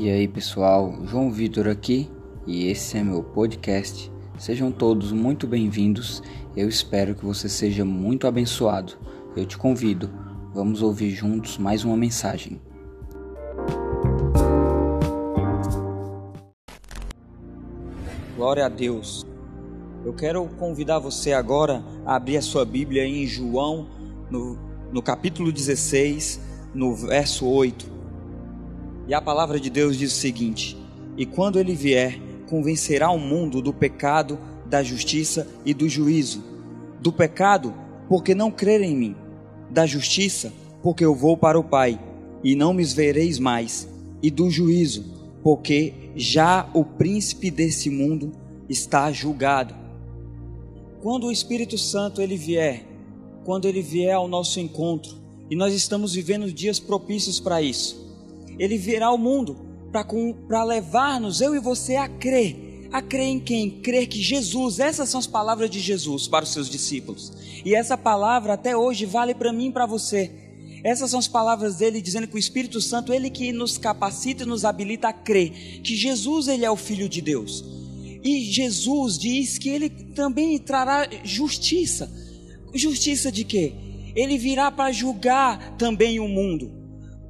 E aí pessoal, João Vitor aqui e esse é meu podcast. Sejam todos muito bem-vindos. Eu espero que você seja muito abençoado. Eu te convido, vamos ouvir juntos mais uma mensagem. Glória a Deus. Eu quero convidar você agora a abrir a sua Bíblia em João, no, no capítulo 16, no verso 8. E a palavra de Deus diz o seguinte: E quando ele vier, convencerá o mundo do pecado, da justiça e do juízo. Do pecado, porque não crerem em mim. Da justiça, porque eu vou para o Pai, e não me vereis mais. E do juízo, porque já o príncipe desse mundo está julgado. Quando o Espírito Santo ele vier, quando ele vier ao nosso encontro, e nós estamos vivendo dias propícios para isso ele virá ao mundo para levar-nos, eu e você, a crer. A crer em quem? Crer que Jesus, essas são as palavras de Jesus para os seus discípulos. E essa palavra até hoje vale para mim e para você. Essas são as palavras dele dizendo que o Espírito Santo, ele que nos capacita e nos habilita a crer que Jesus ele é o filho de Deus. E Jesus diz que ele também trará justiça. Justiça de quê? Ele virá para julgar também o mundo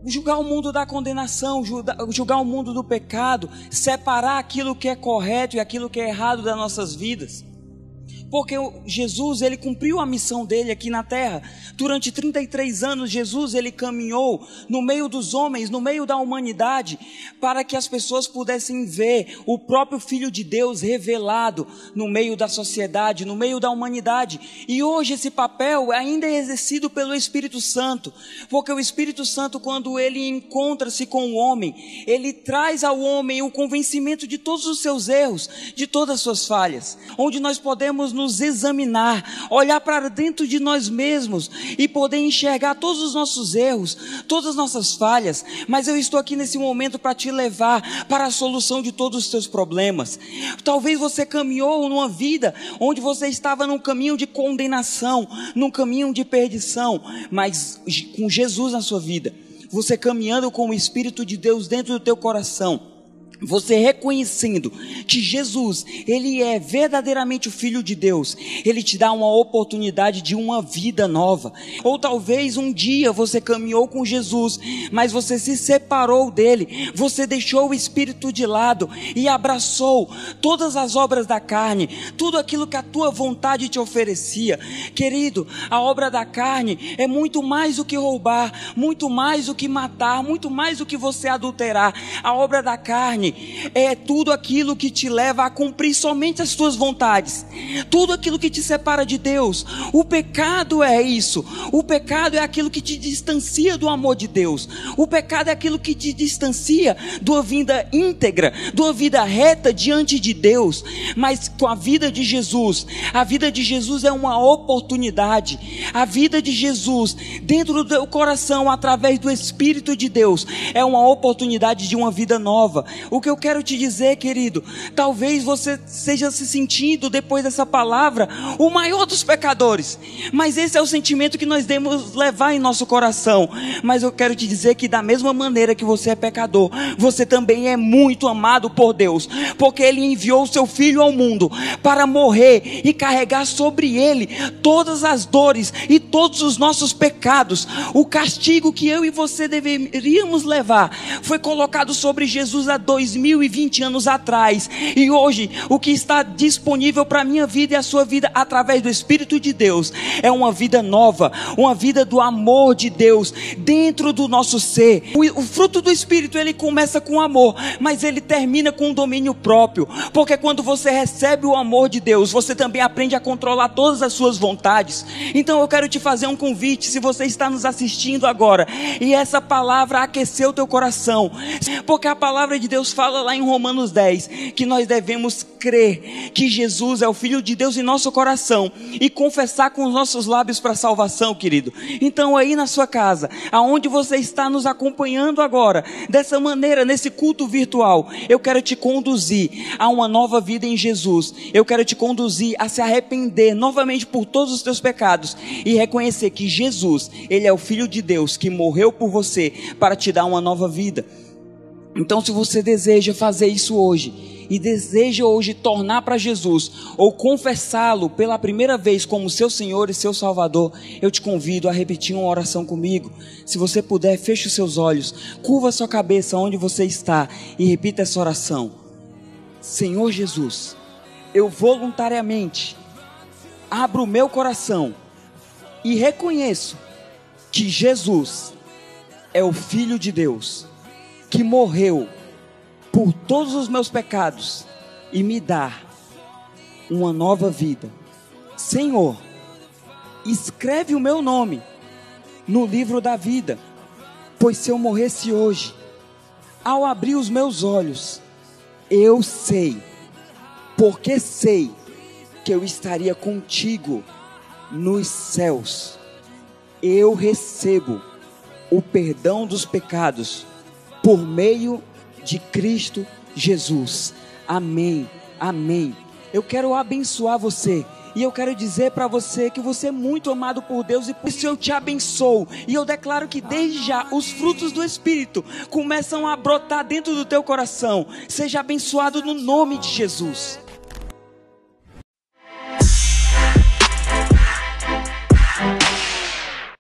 julgar o mundo da condenação, julgar o mundo do pecado, separar aquilo que é correto e aquilo que é errado das nossas vidas. Porque Jesus, ele cumpriu a missão dele aqui na terra. Durante 33 anos, Jesus, ele caminhou no meio dos homens, no meio da humanidade, para que as pessoas pudessem ver o próprio Filho de Deus revelado no meio da sociedade, no meio da humanidade. E hoje esse papel ainda é exercido pelo Espírito Santo. Porque o Espírito Santo, quando ele encontra-se com o homem, ele traz ao homem o convencimento de todos os seus erros, de todas as suas falhas. Onde nós podemos nos examinar, olhar para dentro de nós mesmos e poder enxergar todos os nossos erros, todas as nossas falhas. Mas eu estou aqui nesse momento para te levar para a solução de todos os teus problemas. Talvez você caminhou numa vida onde você estava num caminho de condenação, num caminho de perdição, mas com Jesus na sua vida, você caminhando com o Espírito de Deus dentro do teu coração você reconhecendo que Jesus, ele é verdadeiramente o filho de Deus, ele te dá uma oportunidade de uma vida nova. Ou talvez um dia você caminhou com Jesus, mas você se separou dele, você deixou o espírito de lado e abraçou todas as obras da carne, tudo aquilo que a tua vontade te oferecia. Querido, a obra da carne é muito mais do que roubar, muito mais do que matar, muito mais do que você adulterar. A obra da carne carne é tudo aquilo que te leva a cumprir somente as tuas vontades, tudo aquilo que te separa de Deus. O pecado é isso. O pecado é aquilo que te distancia do amor de Deus. O pecado é aquilo que te distancia de uma vida íntegra, de uma vida reta diante de Deus. Mas com a vida de Jesus, a vida de Jesus é uma oportunidade. A vida de Jesus dentro do coração, através do Espírito de Deus, é uma oportunidade de uma vida nova. O o que eu quero te dizer, querido, talvez você seja se sentindo depois dessa palavra o maior dos pecadores, mas esse é o sentimento que nós devemos levar em nosso coração. Mas eu quero te dizer que da mesma maneira que você é pecador, você também é muito amado por Deus, porque ele enviou o seu filho ao mundo para morrer e carregar sobre ele todas as dores e todos os nossos pecados. O castigo que eu e você deveríamos levar foi colocado sobre Jesus há dois 2020 anos atrás. E hoje, o que está disponível para a minha vida e a sua vida através do Espírito de Deus é uma vida nova, uma vida do amor de Deus dentro do nosso ser. O, o fruto do Espírito ele começa com amor, mas ele termina com um domínio próprio, porque quando você recebe o amor de Deus, você também aprende a controlar todas as suas vontades. Então eu quero te fazer um convite, se você está nos assistindo agora e essa palavra aqueceu teu coração, porque a palavra de Deus fala lá em Romanos 10 que nós devemos crer que Jesus é o Filho de Deus em nosso coração e confessar com os nossos lábios para salvação, querido. Então, aí na sua casa, aonde você está nos acompanhando agora, dessa maneira, nesse culto virtual, eu quero te conduzir a uma nova vida em Jesus. Eu quero te conduzir a se arrepender novamente por todos os teus pecados e reconhecer que Jesus, Ele é o Filho de Deus que morreu por você para te dar uma nova vida. Então, se você deseja fazer isso hoje e deseja hoje tornar para Jesus ou confessá-lo pela primeira vez como seu Senhor e seu Salvador, eu te convido a repetir uma oração comigo. Se você puder, feche os seus olhos, curva sua cabeça onde você está e repita essa oração. Senhor Jesus, eu voluntariamente abro o meu coração e reconheço que Jesus é o Filho de Deus que morreu por todos os meus pecados e me dá uma nova vida. Senhor, escreve o meu nome no livro da vida, pois se eu morresse hoje, ao abrir os meus olhos, eu sei, porque sei que eu estaria contigo nos céus. Eu recebo o perdão dos pecados por meio de Cristo Jesus. Amém. Amém. Eu quero abençoar você. E eu quero dizer para você que você é muito amado por Deus e por isso eu te abençoo. E eu declaro que desde já os frutos do Espírito começam a brotar dentro do teu coração. Seja abençoado no nome de Jesus.